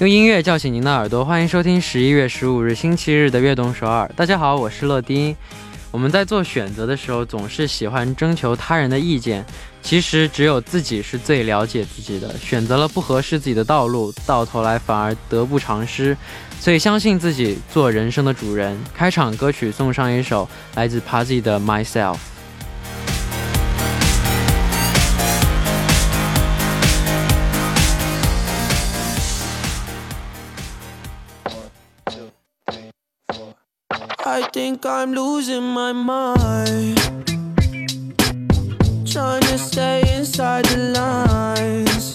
用音乐叫醒您的耳朵，欢迎收听十一月十五日星期日的悦动首尔。大家好，我是乐丁。我们在做选择的时候，总是喜欢征求他人的意见。其实只有自己是最了解自己的。选择了不合适自己的道路，到头来反而得不偿失。所以相信自己，做人生的主人。开场歌曲送上一首来自 p a z y 的 Myself。Think I'm losing my mind. Trying to stay inside the lines.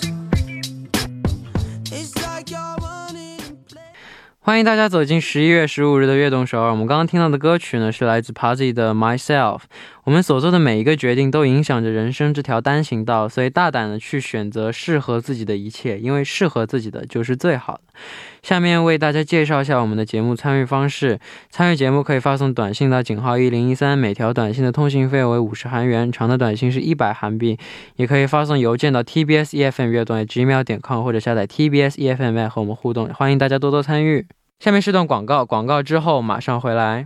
It's like you're running in place. 欢迎大家走进十一月十五日的悦动首尔。我们刚刚听到的歌曲呢，是来自 Pazzy 的 Myself。我们所做的每一个决定都影响着人生这条单行道，所以大胆的去选择适合自己的一切，因为适合自己的就是最好的。下面为大家介绍一下我们的节目参与方式。参与节目可以发送短信到井号一零一三，每条短信的通信费为五十韩元，长的短信是一百韩币。也可以发送邮件到 tbs efm 乐动 gmail 点 com，或者下载 tbs efm 和我们互动。欢迎大家多多参与。下面是段广告，广告之后马上回来。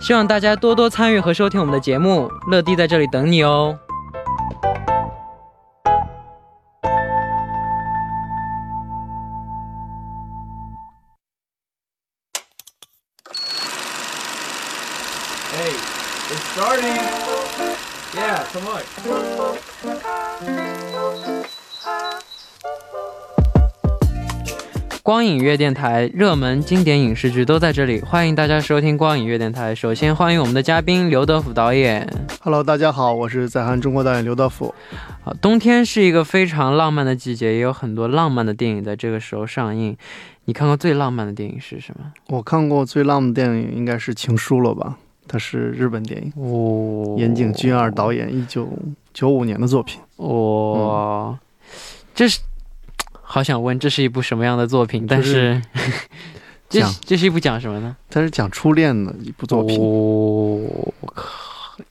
希望大家多多参与和收听我们的节目，乐迪在这里等你哦。光影乐电台热门经典影视剧都在这里，欢迎大家收听光影乐电台。首先欢迎我们的嘉宾刘德甫导演。Hello，大家好，我是在韩中国导演刘德甫。好，冬天是一个非常浪漫的季节，也有很多浪漫的电影在这个时候上映。你看过最浪漫的电影是什么？我看过最浪漫的电影应该是《情书》了吧？它是日本电影，哦，岩井俊二导演，一九九五年的作品。哦，这是好想问，这是一部什么样的作品？但是 这讲是这是一部讲什么呢？它是讲初恋的一部作品，哦，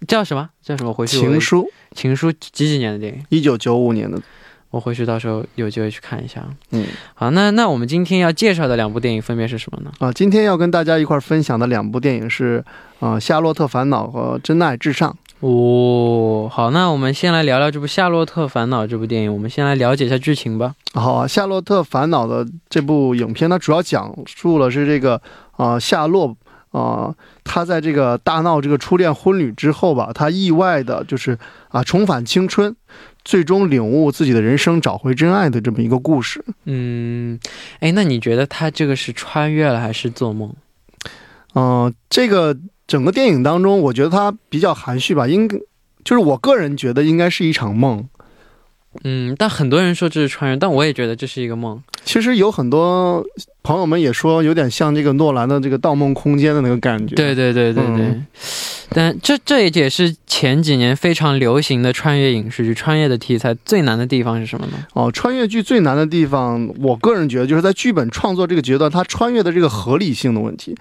叫什么？叫什么？回去情书》，情书几几年的电影？一九九五年的。我回去到时候有机会去看一下。嗯，好，那那我们今天要介绍的两部电影分别是什么呢？啊，今天要跟大家一块儿分享的两部电影是啊，《夏洛特烦恼》和《真爱至上》。哦，好，那我们先来聊聊这部《夏洛特烦恼》这部电影。我们先来了解一下剧情吧。好啊，《夏洛特烦恼》的这部影片，它主要讲述了是这个啊、夏洛啊、他在这个大闹这个初恋婚礼之后吧，他意外的就是啊重返青春，最终领悟自己的人生，找回真爱的这么一个故事。嗯，哎，那你觉得他这个是穿越了还是做梦？嗯、这个整个电影当中，我觉得它比较含蓄吧，应该就是我个人觉得应该是一场梦。嗯，但很多人说这是穿越，但我也觉得这是一个梦。其实有很多朋友们也说，有点像这个诺兰的这个《盗梦空间》的那个感觉。对对对对对。嗯但这这也是前几年非常流行的穿越影视剧。穿越的题材最难的地方是什么呢？哦，穿越剧最难的地方，我个人觉得就是在剧本创作这个阶段，它穿越的这个合理性的问题。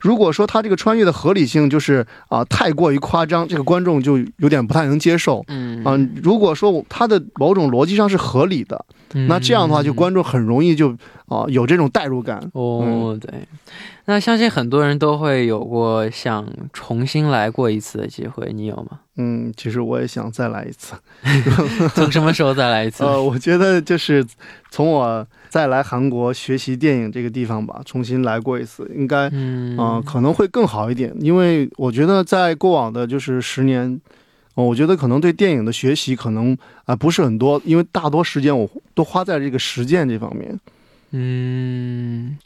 如果说他这个穿越的合理性就是啊、太过于夸张，这个观众就有点不太能接受。嗯啊、如果说他的某种逻辑上是合理的，那这样的话，就观众很容易就啊、有这种代入感。哦，对，那相信很多人都会有过想重新来过一次的机会，你有吗？嗯，其实我也想再来一次。从什么时候再来一次？呃，我觉得就是从我再来韩国学习电影这个地方吧，重新来过一次，应该嗯啊、可能会更好一点。因为我觉得在过往的就是十年，哦，我觉得可能对电影的学习可能啊、不是很多，因为大多时间我都花在这个实践这方面。嗯，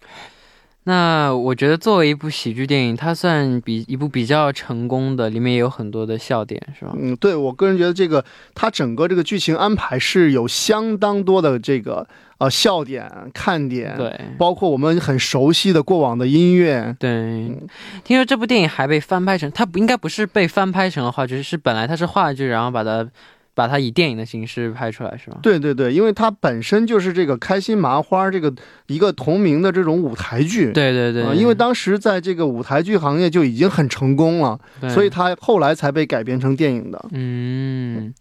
那我觉得作为一部喜剧电影，它算比一部比较成功的，里面也有很多的笑点，是吧？嗯，对我个人觉得这个它整个这个剧情安排是有相当多的这个啊笑点、看点，，对包括我们很熟悉的过往的音乐。对，嗯听说这部电影还被翻拍成，它不应该不是被翻拍成了话剧，是本来它是话剧，然后把它把它以电影的形式拍出来，是吗？对对对，因为它本身就是这个开心麻花这个一个同名的这种舞台剧。对对对，啊因为当时在这个舞台剧行业就已经很成功了，对所以它后来才被改编成电影的。嗯，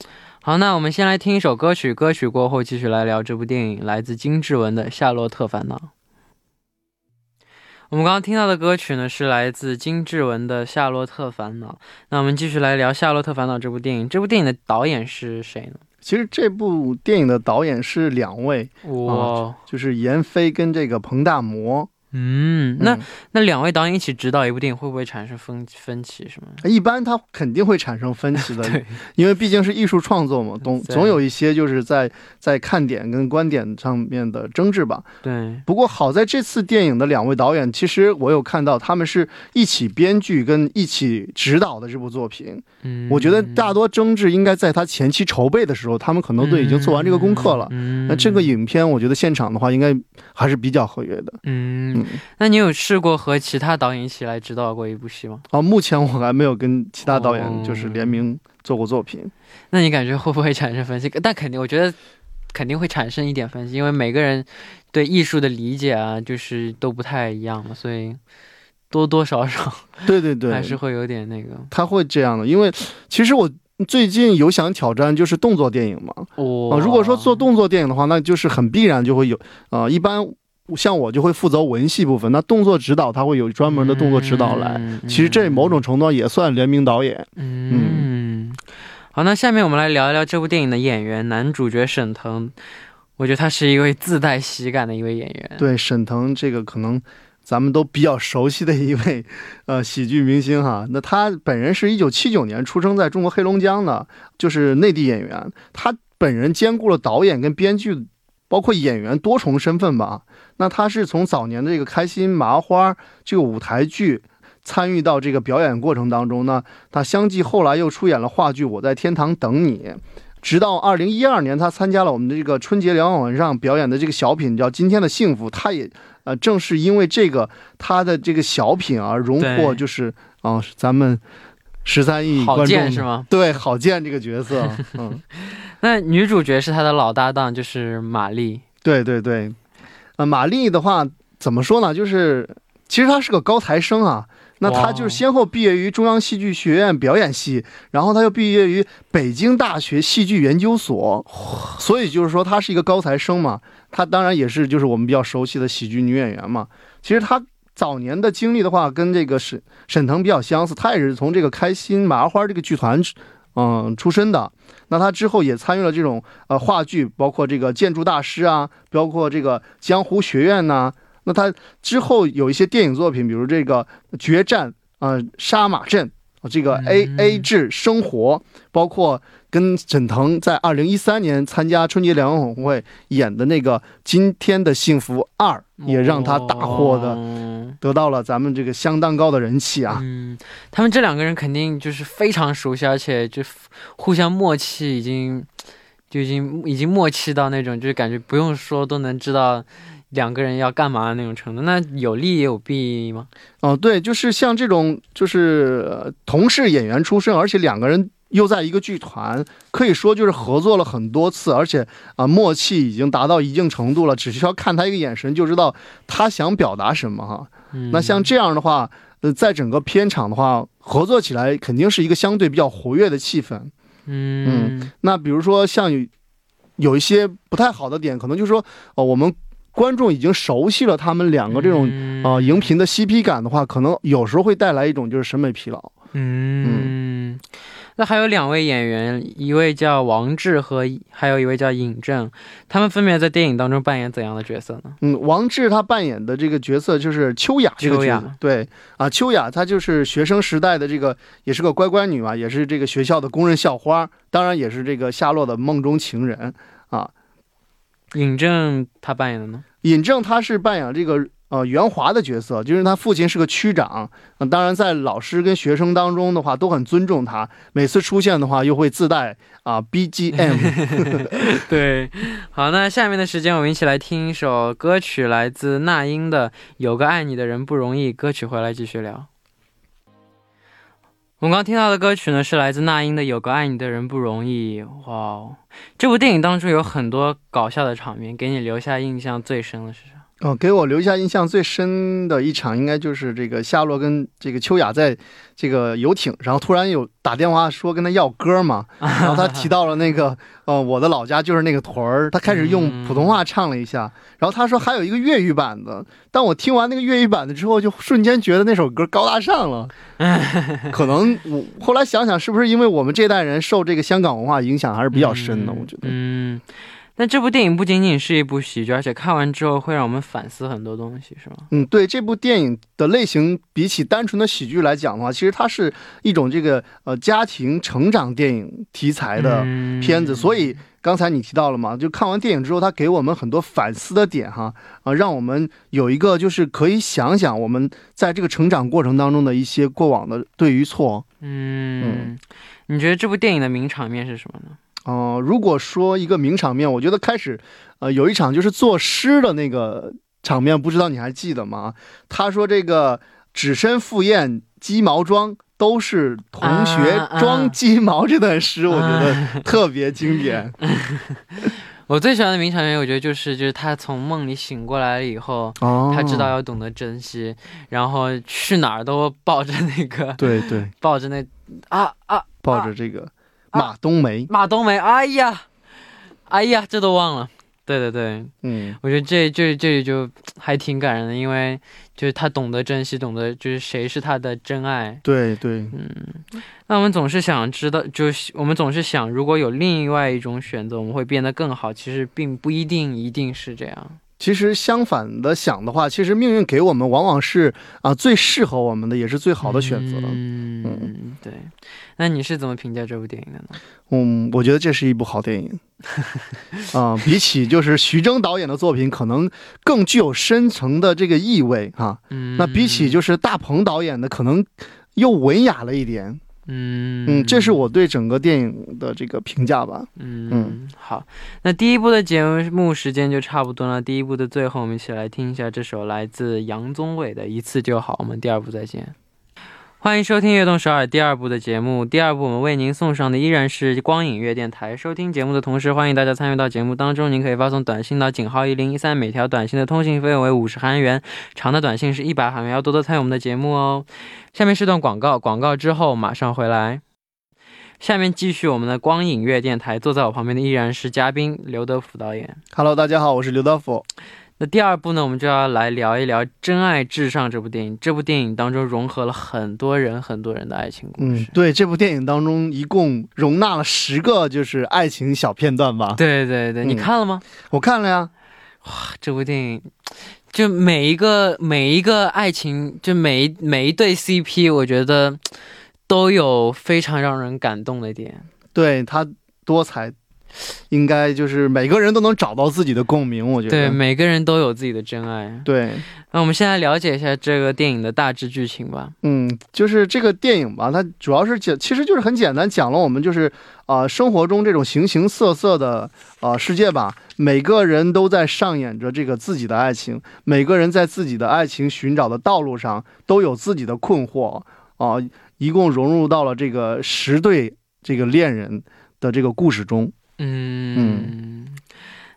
好，那我们先来听一首歌曲，歌曲过后继续来聊这部电影，来自金志文的《夏洛特烦恼》。我们刚刚听到的歌曲呢，是来自金志文的《夏洛特烦恼》。那我们继续来聊《夏洛特烦恼》这部电影。这部电影的导演是谁呢？其实这部电影的导演是两位，哇，就是闫飞跟这个彭大魔。嗯，那嗯那两位导演一起指导一部电影，会不会产生分分歧？是吗？一般他肯定会产生分歧的，对，因为毕竟是艺术创作嘛，总总有一些就是在在看点跟观点上面的争执吧。对，不过好在这次电影的两位导演，其实我有看到他们是一起编剧跟一起指导的这部作品。嗯，我觉得大多争执应该在他前期筹备的时候，他们可能都已经做完这个功课了。嗯，那这个影片，我觉得现场的话，应该还是比较合约的。嗯，嗯，那你有试过和其他导演一起来指导过一部戏吗？啊，目前我还没有跟其他导哦演就是联名做过作品。那你感觉会不会产生分歧？但肯定，我觉得肯定会产生一点分歧，因为每个人对艺术的理解啊，就是都不太一样嘛，所以多多少少 对对对，还是会有点那个。他会这样的，因为其实我最近有想挑战就是动作电影嘛。哇、啊，如果说做动作电影的话，那就是很必然就会有啊、一般像我就会负责文戏部分，那动作指导他会有专门的动作指导来。嗯其实这某种程度上也算联名导演。嗯，好，那下面我们来聊一聊这部电影的演员，男主角沈腾，我觉得他是一位自带喜感的一位演员。对，沈腾这个可能咱们都比较熟悉的一位呃喜剧明星哈。那他本人是一九七九年出生在中国黑龙江的，就是内地演员。他本人兼顾了导演跟编剧，包括演员多重身份吧。那他是从早年的这个开心麻花这个舞台剧。参与到这个表演过程当中呢，他相继后来又出演了话剧《我在天堂等你》，直到二零一二年，他参加了我们的这个春节联欢晚会上表演的这个小品叫《今天的幸福》，他也呃正是因为这个他的这个小品而荣获就是啊、咱们十三亿郝观众建是吗？对郝建这个角色，嗯，那女主角是他的老搭档，就是马丽。对对对，呃，马丽的话怎么说呢？就是其实她是个高材生啊。那她就是先后毕业于中央戏剧学院表演系，然后她又毕业于北京大学戏剧研究所，所以就是说她是一个高材生嘛。她当然也是就是我们比较熟悉的喜剧女演员嘛。其实她早年的经历的话，跟这个沈沈腾比较相似，她也是从这个开心麻花这个剧团，嗯出身的。那他之后也参与了这种呃话剧，包括这个建筑大师啊，包括这个江湖学院呐、那他之后有一些电影作品，比如这个《决战》啊，《杀马镇》啊，这个 A 嗯。A 制生活，包括跟沈腾在二零一三年参加春节联欢晚会演的那个《今天的幸福二》，也让他大获的哦得到了咱们这个相当高的人气啊。嗯，他们这两个人肯定就是非常熟悉，而且就互相默契，已经就已经已经默契到那种，就是感觉不用说都能知道两个人要干嘛的那种程度。那有利也有弊吗？哦，对，就是像这种就是、呃同是演员出身，而且两个人又在一个剧团，可以说就是合作了很多次，而且啊、默契已经达到一定程度了，只需要看他一个眼神就知道他想表达什么哈。嗯，那像这样的话，呃，在整个片场的话，合作起来肯定是一个相对比较活跃的气氛。嗯那比如说像有有一些不太好的点，可能就是说，呃，我们观众已经熟悉了他们两个这种嗯啊、荧屏的 CP 感的话，可能有时候会带来一种就是审美疲劳。嗯，那还有两位演员，一位叫王志和还有一位叫尹正，他们分别在电影当中扮演怎样的角色呢？嗯，王志他扮演的这个角色就是秋雅这个角色，对啊，秋雅她就是学生时代的这个，也是个乖乖女嘛，也是这个学校的公认校花，当然也是这个夏洛的梦中情人啊。尹正他扮演的呢？尹正他是扮演这个呃袁华的角色，就是他父亲是个区长，呃当然在老师跟学生当中的话都很尊重他，每次出现的话又会自带啊 BGM。对，好，那下面的时间我们一起来听一首歌曲，来自那英的《有个爱你的人不容易》。歌曲回来继续聊。我们刚听到的歌曲呢，是来自那英的《有个爱你的人不容易》。哇哦，这部电影当中有很多搞笑的场面，给你留下印象最深的是啥？哦，给我留下印象最深的一场，应该就是这个夏洛跟这个秋雅在这个游艇上，突然有打电话说跟他要歌嘛，然后他提到了那个，呃，我的老家就是那个屯儿，他开始用普通话唱了一下，然后他说还有一个粤语版的，但我听完那个粤语版的之后，就瞬间觉得那首歌高大上了，可能我后来想想，是不是因为我们这代人受这个香港文化影响还是比较深的？我觉得，嗯。但这部电影不仅仅是一部喜剧，而且看完之后会让我们反思很多东西，是吗？嗯，对，这部电影的类型比起单纯的喜剧来讲的话，其实它是一种这个呃家庭成长电影题材的片子。所以刚才你提到了嘛，就看完电影之后，它给我们很多反思的点哈啊，让我们有一个就是可以想想我们在这个成长过程当中的一些过往的对与错。嗯，你觉得这部电影的名场面是什么呢？哦，如果说一个名场面，我觉得开始，呃，有一场就是作诗的那个场面，不知道你还记得吗？他说这个“只身赴宴鸡毛装”，都是同学装鸡毛这段诗，我觉得特别经典。我最喜欢的名场面，我觉得就是就是他从梦里醒过来了以后，他知道要懂得珍惜，然后去哪儿都抱着那个，对对，抱着那啊啊，抱着这个。马冬梅，马冬梅，哎呀，哎呀，这都忘了。对对对，嗯，我觉得这这这就还挺感人的，因为就是他懂得珍惜，懂得就是谁是他的真爱。对对，嗯。那我们总是想知道，就是我们总是想，如果有另外一种选择，我们会变得更好。其实并不一定一定是这样。其实相反的想的话，其实命运给我们往往是啊最适合我们的，也是最好的选择。嗯，对。那你是怎么评价这部电影的呢？嗯，我觉得这是一部好电影。啊，比起就是徐峥导演的作品，可能更具有深层的这个意味哈。嗯。那比起就是大鹏导演的，可能又文雅了一点。嗯嗯，这是我对整个电影的这个评价吧。嗯嗯，好，那第一部的节目时间就差不多了。第一部的最后，我们一起来听一下这首来自杨宗纬的《一次就好》。我们第二部再见。欢迎收听《悦动首尔》第二部的节目。第二部我们为您送上的依然是光影月电台。收听节目的同时，欢迎大家参与到节目当中。您可以发送短信到井号一零一三，每条短信的通信费用为五十韩元，长的短信是一百韩元。要多多参与我们的节目哦。下面是段广告，广告之后马上回来。下面继续我们的光影月电台。坐在我旁边的依然是嘉宾刘德福导演。Hello，大家好，我是刘德福。那第二部呢，我们就要来聊一聊《真爱至上》这部电影。这部电影当中融合了很多人、很多人的爱情故事。嗯，对，这部电影当中一共容纳了十个就是爱情小片段吧？对对对，你看了吗？我看了呀。哇，这部电影就每一个每一个爱情，就每一每一对 CP，我觉得都有非常让人感动的点。对他多彩。应该就是每个人都能找到自己的共鸣，我觉得对，每个人都有自己的真爱。对，那我们现在了解一下这个电影的大致剧情吧。嗯，就是这个电影吧，它主要是讲，其实就是很简单，讲了我们就是啊生活中这种形形色色的啊世界吧。每个人都在上演着这个自己的爱情，每个人在自己的爱情寻找的道路上都有自己的困惑啊。一共融入到了这个十对这个恋人的这个故事中。嗯，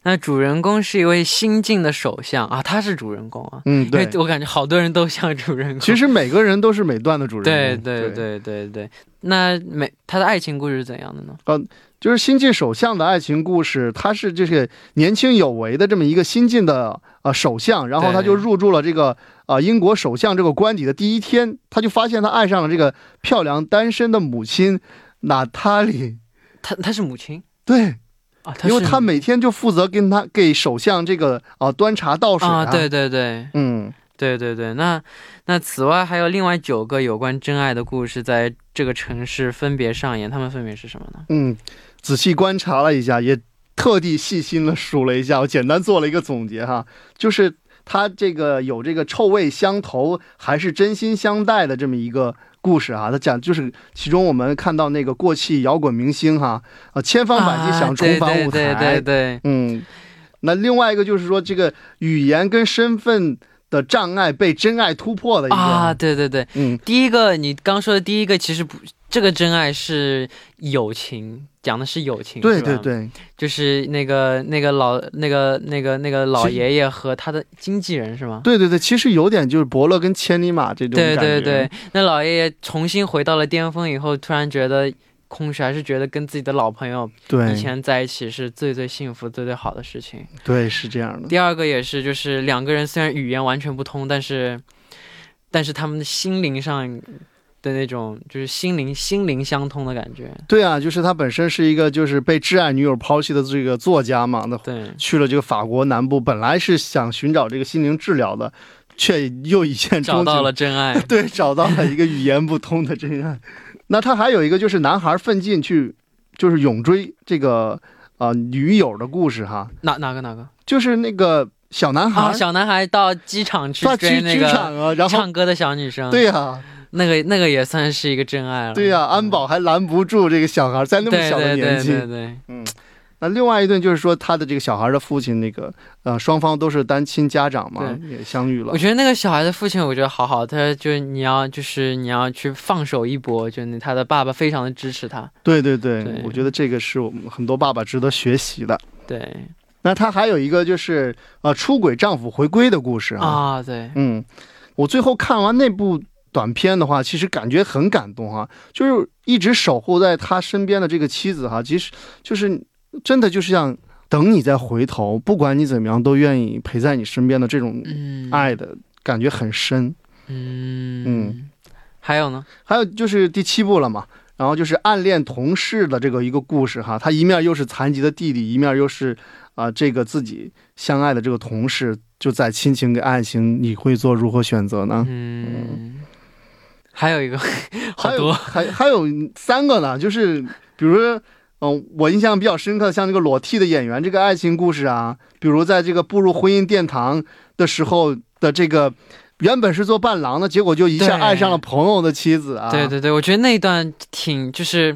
那主人公是一位新晋的首相啊，他是主人公啊。嗯，对，我感觉好多人都像主人公。其实每个人都是每段的主人公。对对对对对。那每他的爱情故事是怎样的呢？呃，就是新晋首相的爱情故事，他是这个年轻有为的这么一个新晋的呃首相，然后他就入住了这个呃英国首相这个官邸的第一天，他就发现他爱上了这个漂亮单身的母亲娜塔莉。他他是母亲。对，啊，因为他每天就负责跟他给首相这个啊端茶倒水啊，对对对，嗯，对对对，那那此外还有另外九个有关真爱的故事在这个城市分别上演，他们分别是什么呢？嗯，仔细观察了一下，也特地细心的数了一下，我简单做了一个总结哈，就是他这个有这个臭味相投还是真心相待的这么一个故事啊。他讲就是其中我们看到那个过气摇滚明星哈，啊，千方百计想重返舞台，啊、对对对对，嗯。那另外一个就是说，这个语言跟身份的障碍被真爱突破的一个啊，对对对，嗯，第一个你刚说的第一个其实不，这个真爱是友情，讲的是友情，对对对，就是那个那个老那个那个那个老爷爷和他的经纪人是吗？对对对，其实有点就是伯乐跟千里马这种对对对，那老爷爷重新回到了巅峰以后，突然觉得。空虚，还是觉得跟自己的老朋友对以前在一起是最最幸福、最最好的事情。对，是这样的。第二个也是，就是两个人虽然语言完全不通，但是，但是他们的心灵上的那种，就是心灵心灵相通的感觉。对啊，就是他本身是一个就是被挚爱女友抛弃的这个作家嘛，那对去了这个法国南部，本来是想寻找这个心灵治疗的，却又一见找到了真爱。对，找到了一个语言不通的真爱。那他还有一个就是男孩奋进去，就是勇追这个呃女友的故事哈。哪哪个哪个？就是那个小男孩，啊、小男孩到机场去追那个唱歌的小女生。对呀，那个那个也算是一个真爱了。对呀，安保还拦不住这个小孩，在那么小的年纪。对对对，嗯。那另外一顿就是说，他的这个小孩的父亲，那个呃，双方都是单亲家长嘛，也相遇了。我觉得那个小孩的父亲，我觉得好好，他就是你要就是你要去放手一搏，就他的爸爸非常的支持他。对对对，我觉得这个是我们很多爸爸值得学习的。对。那他还有一个就是呃，出轨丈夫回归的故事啊。对。嗯，我最后看完那部短片的话，其实感觉很感动哈，就是一直守护在他身边的这个妻子哈，其实就是。真的就是像等你再回头，不管你怎么样，都愿意陪在你身边的这种爱的感觉很深。嗯嗯，还有呢？还有就是第七部了嘛，然后就是暗恋同事的这个一个故事哈，他一面又是残疾的弟弟，一面又是啊这个自己相爱的这个同事，就在亲情跟爱情，你会做如何选择呢？嗯，还有一个，好多，还还有三个呢，就是比如说。嗯，我印象比较深刻，像这个裸替的演员这个爱情故事啊，比如在这个步入婚姻殿堂的时候的这个，原本是做伴郎的，结果就一下爱上了朋友的妻子啊。对对对，我觉得那一段挺就是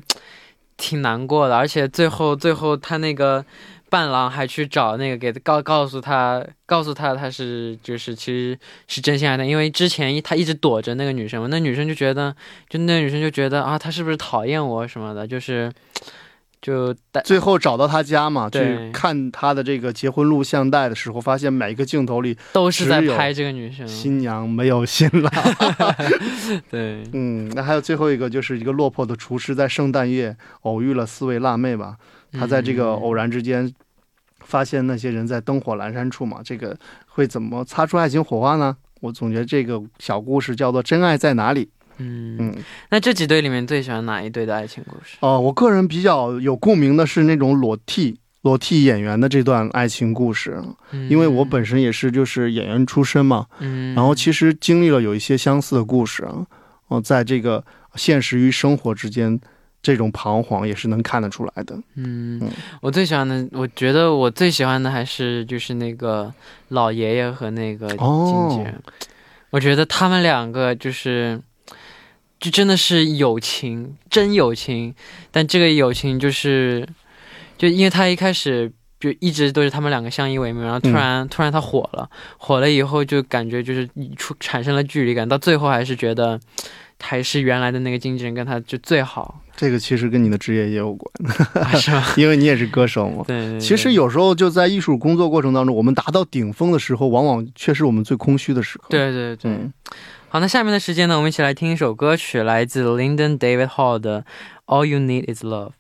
挺难过的，而且最后最后他那个伴郎还去找那个给告告诉他告诉他他是就是其实是真心爱的，因为之前他一直躲着那个女生嘛，那女生就觉得就那女生就觉得啊他是不是讨厌我什么的，就是。就最后找到他家嘛，去看他的这个结婚录像带的时候，发现每一个镜头里都是在拍这个女生，新娘没有新郎。对，嗯，那还有最后一个，就是一个落魄的厨师在圣诞夜偶遇了四位辣妹吧，他在这个偶然之间发现那些人在灯火阑珊处嘛，这个会怎么擦出爱情火花呢？我总觉得这个小故事叫做《真爱在哪里》。嗯嗯，那这几对里面最喜欢哪一对的爱情故事？哦，我个人比较有共鸣的是那种裸替裸替演员的这段爱情故事，因为我本身也是就是演员出身嘛，嗯，然后其实经历了有一些相似的故事啊，哦，在这个现实与生活之间，这种彷徨也是能看得出来的。嗯，我最喜欢的，我觉得我最喜欢的还是就是那个老爷爷和那个经纪人，我觉得他们两个就是。就真的是友情，真友情。但这个友情就是，就因为他一开始就一直都是他们两个相依为命，然后突然突然他火了，火了以后就感觉就是出产生了距离感，到最后还是觉得还是原来的那个经纪人跟他就最好。这个其实跟你的职业也有关，是吗？因为你也是歌手嘛。对。其实有时候就在艺术工作过程当中，我们达到顶峰的时候，往往却是我们最空虚的时刻。对对对。好，那下面的时间呢，我们一起来听一首歌曲，来自 Lyndon David Hall 的《All You Need Is Love》。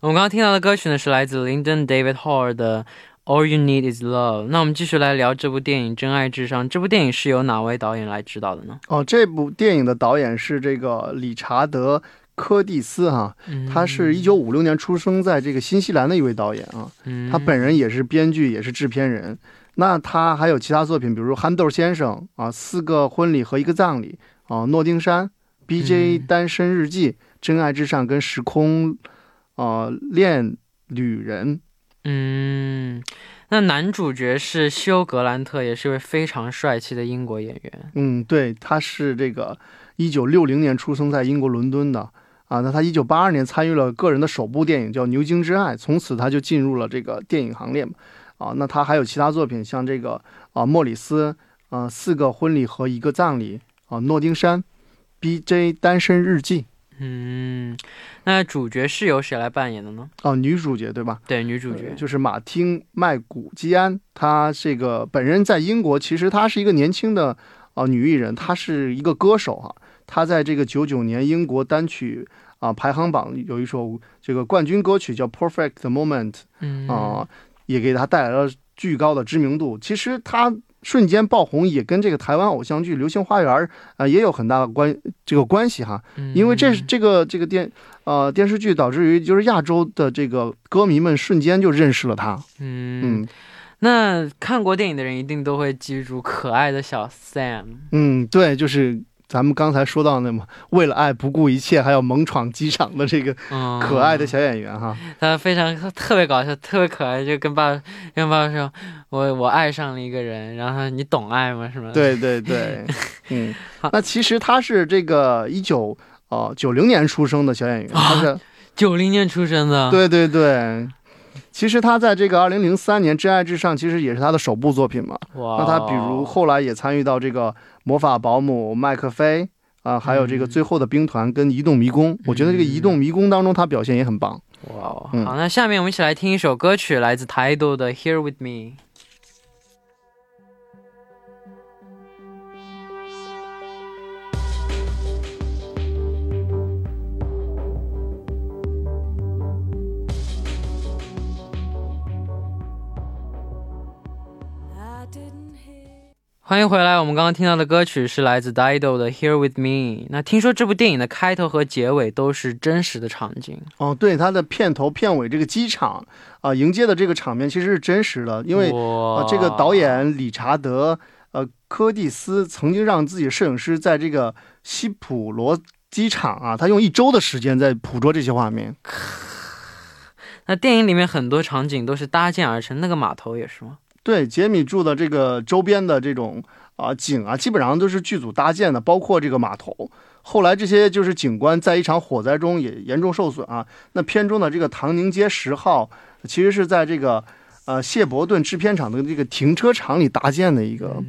我们刚刚听到的歌曲呢，是来自 lindon David Hall 的。All you need is love。那我们继续来聊这部电影《真爱至上》。这部电影是由哪位导演来指导的呢？哦，这部电影的导演是这个理查德·柯蒂斯哈，他是一九五六年出生在这个新西兰的一位导演啊。他本人也是编剧，也是制片人。那他还有其他作品，比如《憨豆先生》啊，《四个婚礼和一个葬礼》啊，《诺丁山》，B.J. 嗯单身日记，真爱至上》跟《时空》啊，恋旅人。嗯，那男主角是休·格兰特，也是一位非常帅气的英国演员。嗯，对，他是这个一九六零年出生在英国伦敦的啊。那他一九八二年参与了个人的首部电影叫《牛津之爱》，从此他就进入了这个电影行列嘛。啊，那他还有其他作品，像这个啊，莫里斯啊，四个婚礼和一个葬礼啊，诺丁山，B.J. 单身日记嗯，那主角是由谁来扮演的呢？哦，女主角对吧？对，女主角呃就是马汀麦古基安，她这个本人在英国，其实她是一个年轻的啊、女艺人，她是一个歌手哈、她在这个九九年英国单曲啊、排行榜有一首这个冠军歌曲叫《Perfect Moment》嗯啊、也给她带来了巨高的知名度。其实她瞬间爆红，也跟这个台湾偶像剧《流星花园》啊、也有很大的关这个关系哈。因为这这个这个电呃电视剧导致于就是亚洲的这个歌迷们瞬间就认识了他。嗯，嗯那看过电影的人一定都会记住可爱的小 Sam。嗯，对，就是咱们刚才说到那么为了爱不顾一切还要猛闯机场的这个嗯，可爱的小演员哈。他非常特别搞笑，特别可爱，就跟爸跟爸爸说，我我爱上了一个人，然后你懂爱吗？是吗？，对对对，嗯好，那其实他是这个一九哦九零年出生的小演员，他是九零年出生的。，对对对。其实他在这个二零零三年《真爱至上》其实也是他的首部作品嘛。哇，那他比如后来也参与到这个《魔法保姆》麦克菲啊、还有这个嗯最后的兵团跟移动迷宫。我觉得这个移动迷宫当中他表现也很棒。哇哦，嗯好，那下面我们一起来听一首歌曲，来自 Tidal 的《Here with Me》。I didn't hear. 欢迎回来，我们刚刚听到的歌曲是来自 Dido 的《Here with Me》。那听说这部电影的开头和结尾都是真实的场景，哦，对，它的片头片尾这个机场啊、迎接的这个场面其实是真实的，因为这个导演理查德呃柯蒂斯曾经让自己摄影师在这个西普罗机场啊，他用一周的时间在捕捉这些画面。那电影里面很多场景都是搭建而成，那个码头也是吗？对，杰米住的这个周边的这种啊、景啊，基本上都是剧组搭建的，包括这个码头。后来这些就是景观在一场火灾中也严重受损啊。那片中的这个唐宁街十号，其实是在这个呃谢伯顿制片厂的这个停车场里搭建的一个。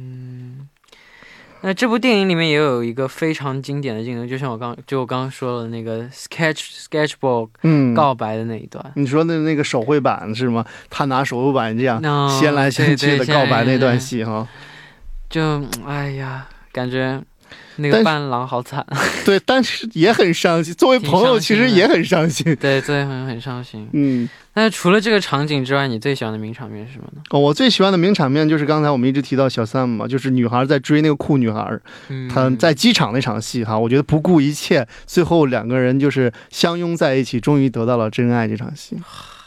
那这部电影里面也有一个非常经典的镜头，就像我刚就我刚刚说的那个 sketch sketchbook 嗯，告白的那一段，你说的那个手绘板是吗？他拿手绘板这样嗯掀来掀去的告白那段戏哈。就哎呀，感觉那个伴郎好惨，对，但是也很伤心。作为朋友，其实也很伤心。对，作为朋友很伤心。嗯，那除了这个场景之外，你最喜欢的名场面是什么呢？哦我最喜欢的名场面就是刚才我们一直提到小 Sam 嘛，就是女孩在追那个酷女孩，嗯，她在机场那场戏哈，我觉得不顾一切，最后两个人就是相拥在一起，终于得到了真爱这场戏。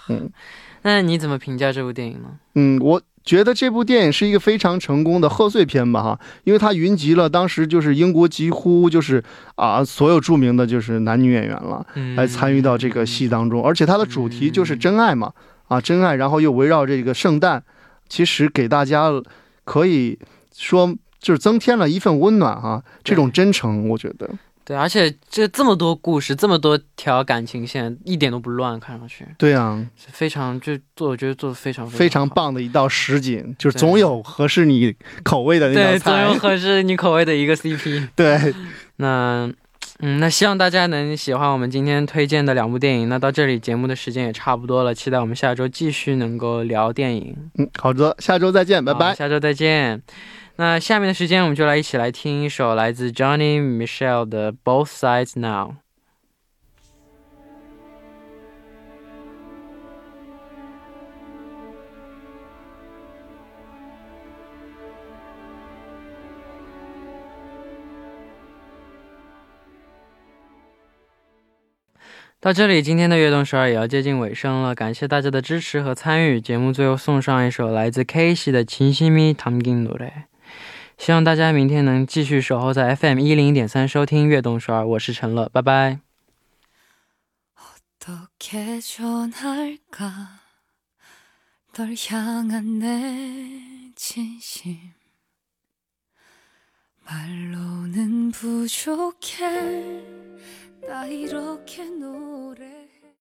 嗯 那你怎么评价这部电影呢？嗯，我觉得这部电影是一个非常成功的贺岁片吧哈，因为它云集了当时就是英国几乎就是啊所有著名的就是男女演员了。嗯，来参与到这个戏当中，而且它的主题就是真爱嘛，啊，真爱，然后又围绕这个圣诞，其实给大家可以说就是增添了一份温暖哈、这种真诚，我觉得，对，而且这这么多故事，这么多条感情线，一点都不乱，看上去对啊，非常就做，我觉得做的非常非常。棒的一道实景，就是总有合适你口味的那对，道菜，总有合适你口味的一个 CP。对，那，嗯，那希望大家能喜欢我们今天推荐的两部电影。那到这里节目的时间也差不多了，期待我们下周继续能够聊电影。嗯，好的，下周再见，拜拜。下周再见。那下面的时间，我们就来一起来听一首来自 Johnny Michelle 的《Both Sides Now》。 到这里，今天的悦动十二也要接近尾声了，感谢大家的支持和参与。节目最后送上一首来自 K 系的《진심이담긴노래》， 希望大家明天能继续守候在 FM 一零点三收听悦动十二，我是陈乐，拜拜。 어떻게 전할까 널 향한 내 진심 말로는 부족해 나 이렇게 노래